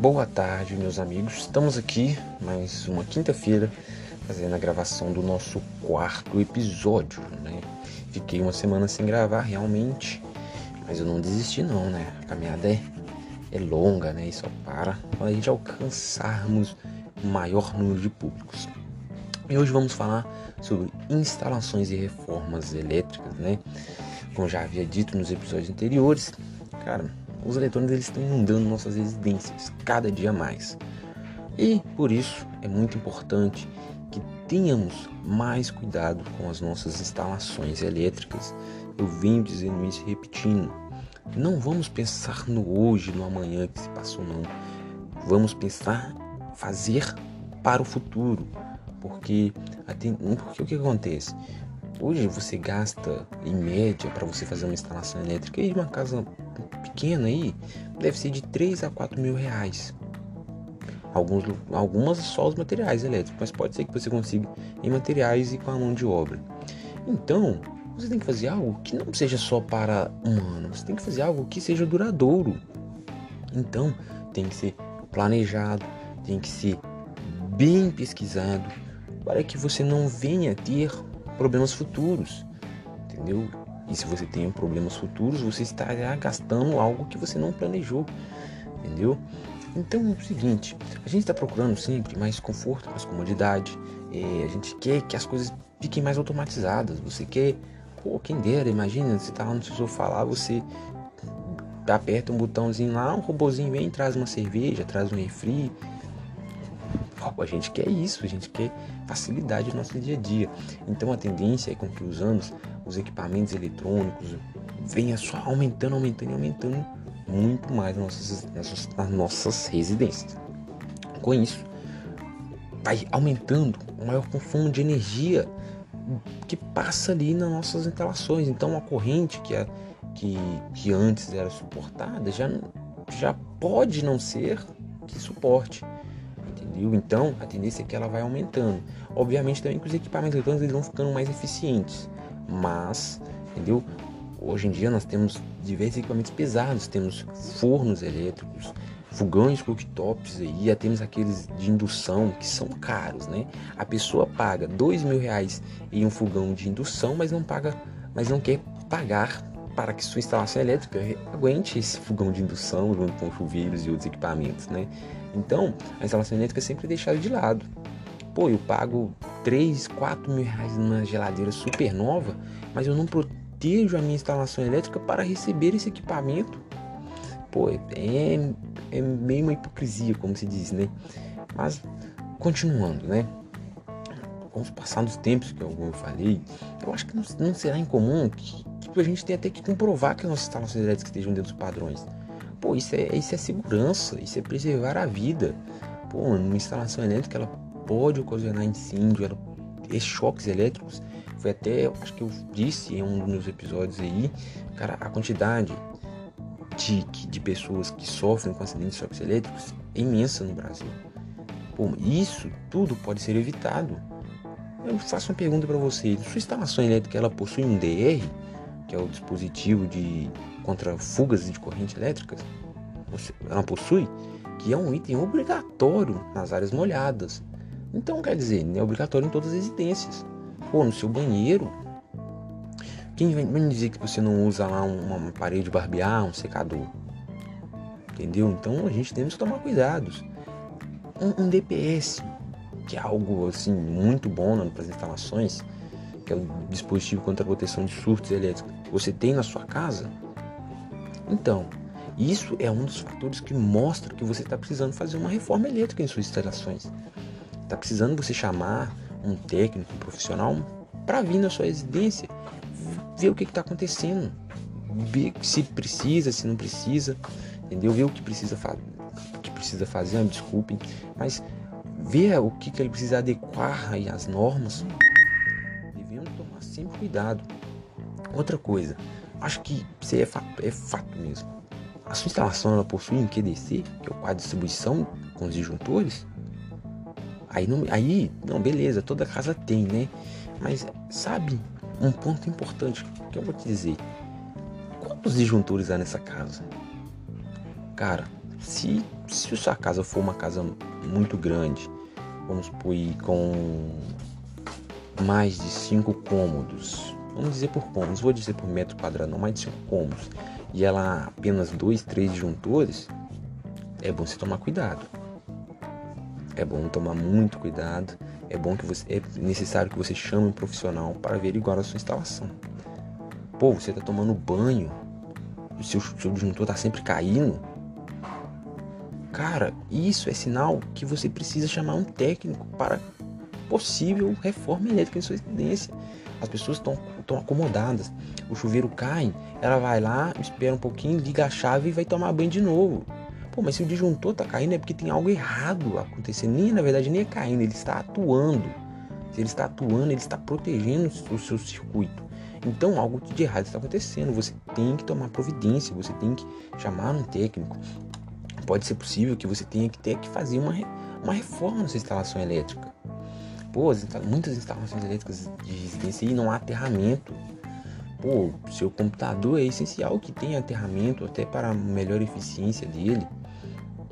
Boa tarde, meus amigos. Estamos aqui mais uma quinta-feira fazendo a gravação do nosso quarto episódio, né? Fiquei uma semana sem gravar realmente, mas eu não desisti não, né? A caminhada é, é longa, né? E só para a gente alcançarmos o maior número de públicos. E hoje vamos falar sobre instalações e reformas elétricas, né? Como já havia dito nos episódios anteriores, cara, os eletrônicos eles estão inundando nossas residências cada dia mais. E por isso é muito importante que tenhamos mais cuidado com as nossas instalações elétricas. Eu venho dizendo isso e repetindo. Não vamos pensar no hoje, no amanhã que se passou, não. Vamos pensar, fazer para o futuro. Porque, porque o que acontece? Hoje você gasta, em média, para você fazer uma instalação elétrica em uma casa pequena aí, deve ser de 3 a 4 mil reais. Alguns, algumas só os materiais elétricos, mas pode ser que você consiga em materiais e com a mão de obra. Então, você tem que fazer algo que não seja só para um ano, você tem que fazer algo que seja duradouro. Então, tem que ser planejado, tem que ser bem pesquisado, para que você não venha ter problemas futuros, entendeu? E se você tem problemas futuros, você estará gastando algo que você não planejou, entendeu? Então é o seguinte, a gente está procurando sempre mais conforto, mais comodidade, é, a gente quer que as coisas fiquem mais automatizadas, você quer, pô, quem dera, imagina, você tá lá no seu sofá lá, você aperta um botãozinho lá, um robozinho vem, traz uma cerveja, traz um refri, a gente quer isso, a gente quer facilidade no nosso dia a dia. Então a tendência é com que os anos, os equipamentos eletrônicos venha só aumentando, aumentando e aumentando muito mais nas nossas, nossas residências. Com isso, vai aumentando o maior consumo de energia que passa ali nas nossas instalações. Então a corrente que, a, que, que antes era suportada já, já pode não ser que suporte entendeu? Então, a tendência é que ela vai aumentando. Obviamente também que os equipamentos eletrônicos eles vão ficando mais eficientes, mas, entendeu? Hoje em dia nós temos diversos equipamentos pesados, temos fornos elétricos, fogões cooktops aí, já temos aqueles de indução que são caros, né? A pessoa paga dois mil reais em um fogão de indução, mas não paga, mas não quer pagar para que sua instalação elétrica aguente esse fogão de indução junto com chuveiros e outros equipamentos, né? Então, a instalação elétrica é sempre deixada de lado. Pô, eu pago 3, 4 mil reais numa geladeira super nova, mas eu não protejo a minha instalação elétrica para receber esse equipamento. Pô, é, é meio uma hipocrisia, como se diz, né? Mas, continuando, né? Com os passados tempos, que eu falei, eu acho que não, não será incomum que, que a gente tenha até que comprovar que as nossas instalações elétricas estejam dentro dos padrões. Pô, isso é, isso é segurança, isso é preservar a vida. Pô, uma instalação elétrica ela pode ocasionar incêndio, choques elétricos. Foi até, acho que eu disse em um dos meus episódios aí, cara, a quantidade de, de pessoas que sofrem com acidentes de choques elétricos é imensa no Brasil. Pô, isso tudo pode ser evitado. Eu faço uma pergunta para você: sua instalação elétrica ela possui um DR, que é o dispositivo de contra fugas de corrente elétrica, ela possui, que é um item obrigatório nas áreas molhadas. Então, quer dizer, é obrigatório em todas as residências. Pô, no seu banheiro. Quem vai me dizer que você não usa lá uma parede de barbear, um secador? Entendeu? Então a gente tem que tomar cuidados. Um, um DPS, que é algo assim muito bom né, instalações, que é o dispositivo contra a proteção de surtos elétricos, você tem na sua casa, então, isso é um dos fatores que mostra que você está precisando fazer uma reforma elétrica em suas instalações. Está precisando você chamar um técnico, um profissional para vir na sua residência, ver o que está acontecendo, ver se precisa, se não precisa, entendeu? Ver o que precisa, que precisa fazer, desculpem, mas ver o que, que ele precisa adequar aí às normas. Devemos tomar sempre cuidado. Outra coisa, Acho que isso é fato, é fato mesmo. A sua instalação ela possui um QDC, que é o quadro de distribuição com os disjuntores. Aí não, aí, não, beleza, toda casa tem, né? Mas sabe um ponto importante que eu vou te dizer. Quantos disjuntores há nessa casa? Cara, Se, se sua casa for uma casa muito grande, vamos supor com mais de 5 cômodos, vamos dizer por cômodos, vou dizer por metro quadrado, não mais de 5 cômodos, e ela apenas dois, três disjuntores, é bom você tomar cuidado. É bom tomar muito cuidado. É bom que você é necessário que você chame um profissional para averiguar a sua instalação. Pô, você está tomando banho, o seu, seu disjuntor está sempre caindo. Cara, isso é sinal que você precisa chamar um técnico para possível reforma elétrica em sua residência. As pessoas estão acomodadas. O chuveiro cai, ela vai lá, espera um pouquinho, liga a chave e vai tomar banho de novo. Pô, mas se o disjuntor tá caindo é porque tem algo errado acontecendo. Nem, na verdade, nem é caindo, ele está atuando. Se ele está atuando, ele está protegendo o seu circuito. Então, algo de errado está acontecendo. Você tem que tomar providência, você tem que chamar um técnico. Pode ser possível que você tenha que ter que fazer uma, uma reforma na sua instalação elétrica. Pô, muitas instalações elétricas de residência aí não há aterramento. Pô, seu computador é essencial que tenha aterramento até para melhor eficiência dele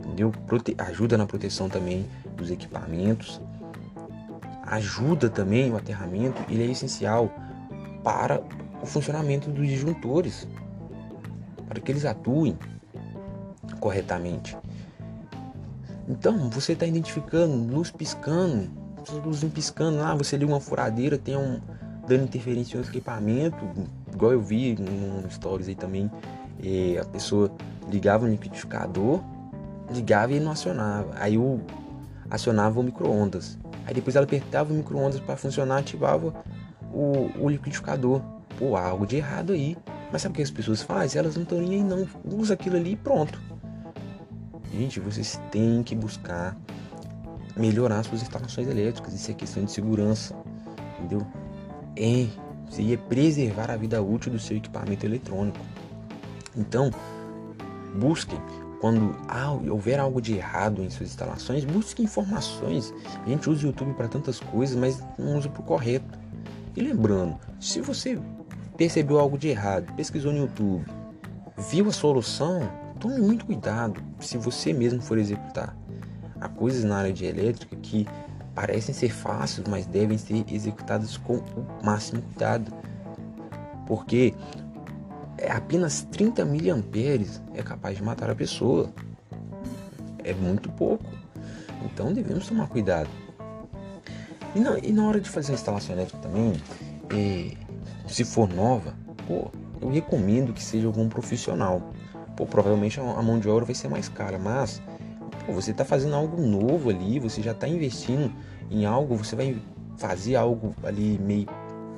entendeu? Prote ajuda na proteção também dos equipamentos, ajuda também o aterramento, ele é essencial para o funcionamento dos disjuntores, para que eles atuem corretamente. Então, você está identificando luz piscando, luz piscando lá, você liga uma furadeira, tem um dando interferência no equipamento, igual eu vi no stories aí também, a pessoa ligava o liquidificador ligava e não acionava. Aí o acionava o micro-ondas. Aí depois ela apertava o micro-ondas para funcionar, ativava o, o liquidificador. Pô, algo de errado aí. Mas sabe o que as pessoas fazem? Elas não estão nem aí não. Usa aquilo ali e pronto. Gente, vocês têm que buscar melhorar suas instalações elétricas. Isso é questão de segurança. Entendeu? É, seria preservar a vida útil do seu equipamento eletrônico. Então, busquem quando houver algo de errado em suas instalações, busque informações. A gente usa o YouTube para tantas coisas, mas não usa para o correto. E lembrando, se você percebeu algo de errado, pesquisou no YouTube, viu a solução, tome muito cuidado se você mesmo for executar. Há coisas na área de elétrica que parecem ser fáceis, mas devem ser executadas com o máximo cuidado. Porque é apenas 30 miliamperes é capaz de matar a pessoa. É muito pouco. Então devemos tomar cuidado. E na, e na hora de fazer a instalação elétrica também, é, se for nova, pô, eu recomendo que seja algum profissional. Pô, provavelmente a mão de obra vai ser mais cara, mas você está fazendo algo novo ali, você já está investindo em algo, você vai fazer algo ali meio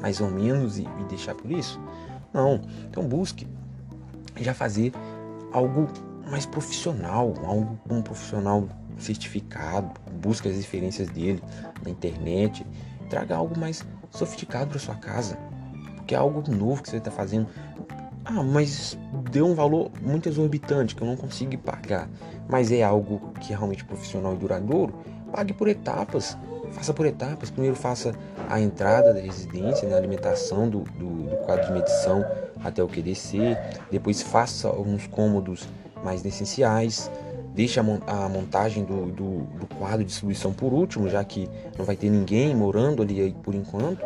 mais ou menos e, e deixar por isso. Não. Então busque já fazer algo mais profissional, algo um profissional certificado, busque as referências dele na internet, traga algo mais sofisticado para sua casa, porque é algo novo que você está fazendo. Ah, mas deu um valor muito exorbitante que eu não consigo pagar, mas é algo que é realmente profissional e duradouro. Pague por etapas, faça por etapas. Primeiro faça a entrada da residência, né, a alimentação do, do, do quadro de medição até o QDC. Depois faça alguns cômodos mais essenciais. Deixe a, montagem do, do, do, quadro de distribuição por último, já que não vai ter ninguém morando ali por enquanto.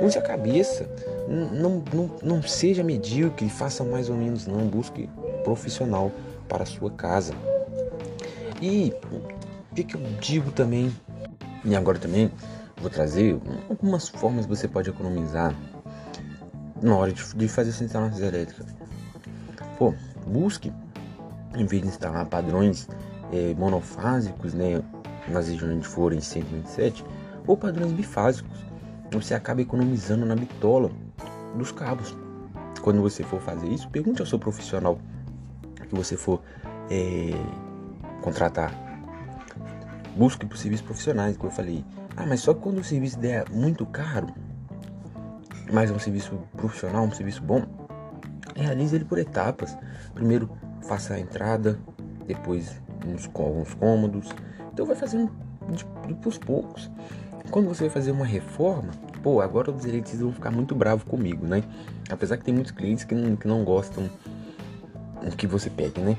Use a cabeça. Não, não, não seja medíocre, faça mais ou menos não. Busque profissional para a sua casa. E o que, que eu digo também e agora também vou trazer algumas formas que você pode economizar na hora de, de fazer essa instalação elétrica. Pô, busque, em vez de instalar padrões é, monofásicos, né, nas regiões onde forem 127, ou padrões bifásicos. Você acaba economizando na bitola dos cabos. Quando você for fazer isso, pergunte ao seu profissional que você for é, contratar busque por serviços profissionais, como eu falei. Ah, mas só quando o serviço der muito caro, mas é um serviço profissional, um serviço bom, realize ele por etapas. Primeiro faça a entrada, depois uns, alguns cômodos. Então vai fazendo de, de, de poucos. Quando você vai fazer uma reforma, pô, agora os eletricistas vão ficar muito bravos comigo, né? Apesar que tem muitos clientes que não, que não gostam que você pegue, né?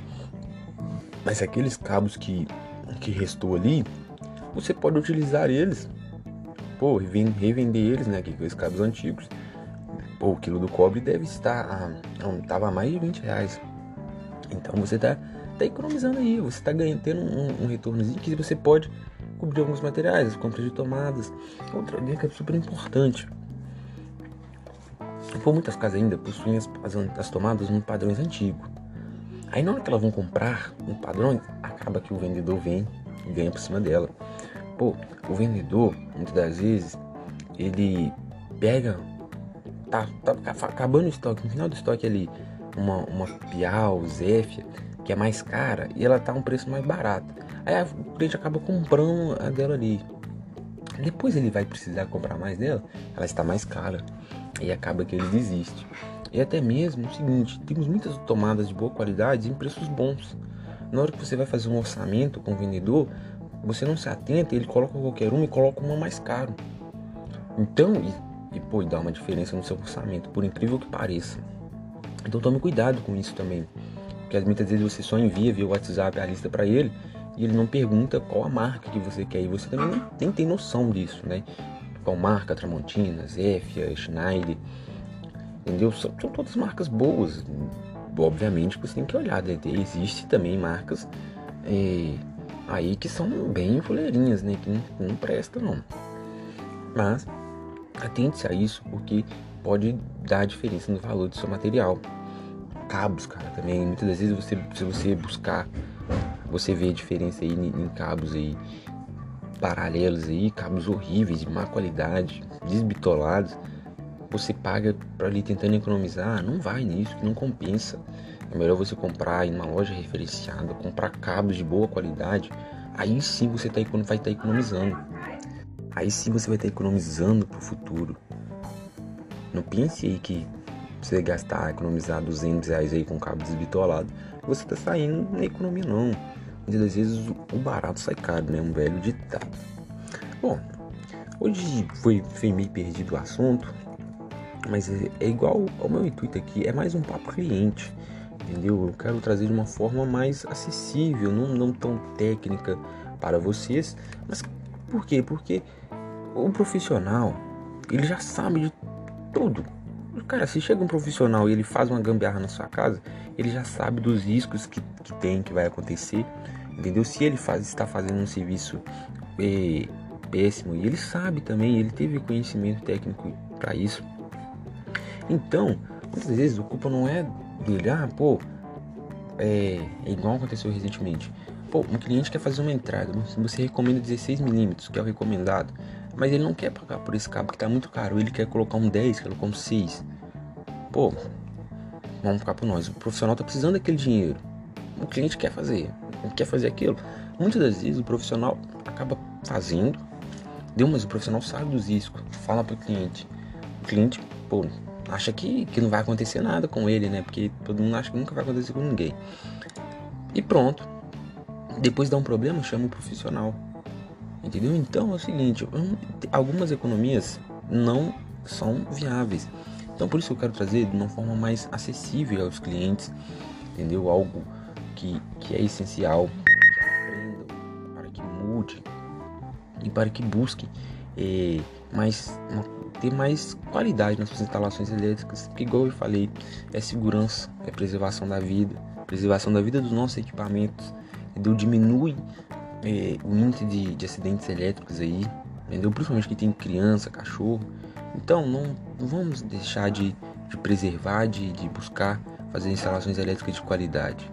Mas aqueles cabos que, que restou ali, você pode utilizar eles. Pô, revender eles, né? Aqueles cabos antigos. Pô, o quilo do cobre deve estar. A, tava a mais de 20 reais. Então você tá, tá economizando aí. Você tá ganhando, tendo um, um retornozinho que você pode cobrir alguns materiais, as compras de tomadas. Outra dica super importante. Por muitas casas ainda possuem as, as, as tomadas no padrões antigos. Aí na hora que elas vão comprar um padrão, acaba que o vendedor vem e ganha por cima dela. Pô, o vendedor, muitas das vezes, ele pega. Tá, tá acabando o estoque, no final do estoque ali, uma, uma Piau, Zéfia, que é mais cara, e ela tá um preço mais barato. Aí o cliente acaba comprando a dela ali. Depois ele vai precisar comprar mais dela, ela está mais cara. E acaba que ele desiste. E até mesmo o seguinte, temos muitas tomadas de boa qualidade em preços bons. Na hora que você vai fazer um orçamento com o vendedor, você não se atenta, ele coloca qualquer uma e coloca uma mais caro. Então, e, e pô, dá uma diferença no seu orçamento, por incrível que pareça. Então tome cuidado com isso também. Porque muitas vezes você só envia via WhatsApp a lista para ele e ele não pergunta qual a marca que você quer. E você também nem tem noção disso, né? Qual marca, Tramontina, Zefia, Schneider entendeu? São, são todas marcas boas. Obviamente você tem que olhar, né? existe também marcas é, aí que são bem fuleirinhas, né? Que não, não prestam não. Mas atente-se a isso porque pode dar diferença no valor do seu material. Cabos, cara, também muitas das vezes você, se você buscar, você vê a diferença aí em, cabos aí paralelos aí, cabos horríveis de má qualidade, desbitolados você paga para ali tentando economizar, não vai nisso, que não compensa. É melhor você comprar em uma loja referenciada, comprar cabos de boa qualidade. Aí sim você tá, vai estar tá economizando. Aí sim você vai estar tá economizando para o futuro. Não pense aí que você gastar, economizar 200 reais aí com cabo desbitolado, você tá saindo na economia não. Muitas vezes o barato sai caro, né? Um velho ditado. Bom, hoje foi, foi meio perdido o assunto, mas é, é igual ao meu intuito aqui, é mais um papo cliente, entendeu? Eu quero trazer de uma forma mais acessível, não, não tão técnica para vocês. Mas por quê? Porque o profissional, ele já sabe de tudo. Cara, se chega um profissional e ele faz uma gambiarra na sua casa, ele já sabe dos riscos que, que tem, que vai acontecer, entendeu? Se ele faz, está fazendo um serviço é, péssimo, e ele sabe também, ele teve conhecimento técnico para isso, então, muitas vezes o culpa não é dele, ah, pô, é, é igual aconteceu recentemente. Pô, um cliente quer fazer uma entrada, você recomenda 16mm, que é o recomendado, mas ele não quer pagar por esse cabo que tá muito caro, ele quer colocar um 10, quer colocar um 6. Pô, vamos ficar por nós, o profissional tá precisando daquele dinheiro. O cliente quer fazer, quer fazer aquilo. Muitas das vezes o profissional acaba fazendo, deu, mas o profissional sabe dos riscos, fala pro cliente. O cliente, pô, acha que, que não vai acontecer nada com ele, né? Porque todo mundo acha que nunca vai acontecer com ninguém. E pronto. Depois dá um problema, chama um profissional. Entendeu? Então é o seguinte, algumas economias não são viáveis. Então por isso eu quero trazer de uma forma mais acessível aos clientes, entendeu? Algo que, que é essencial que aprendam, para que mudem e para que busquem é, mais uma ter mais qualidade nas suas instalações elétricas, porque igual eu falei, é segurança, é preservação da vida, preservação da vida dos nossos equipamentos, entendeu? diminui é, o índice de, de, acidentes elétricos aí, entendeu? Principalmente que tem criança, cachorro. Então não, não vamos deixar de, de preservar, de, de buscar fazer instalações elétricas de qualidade.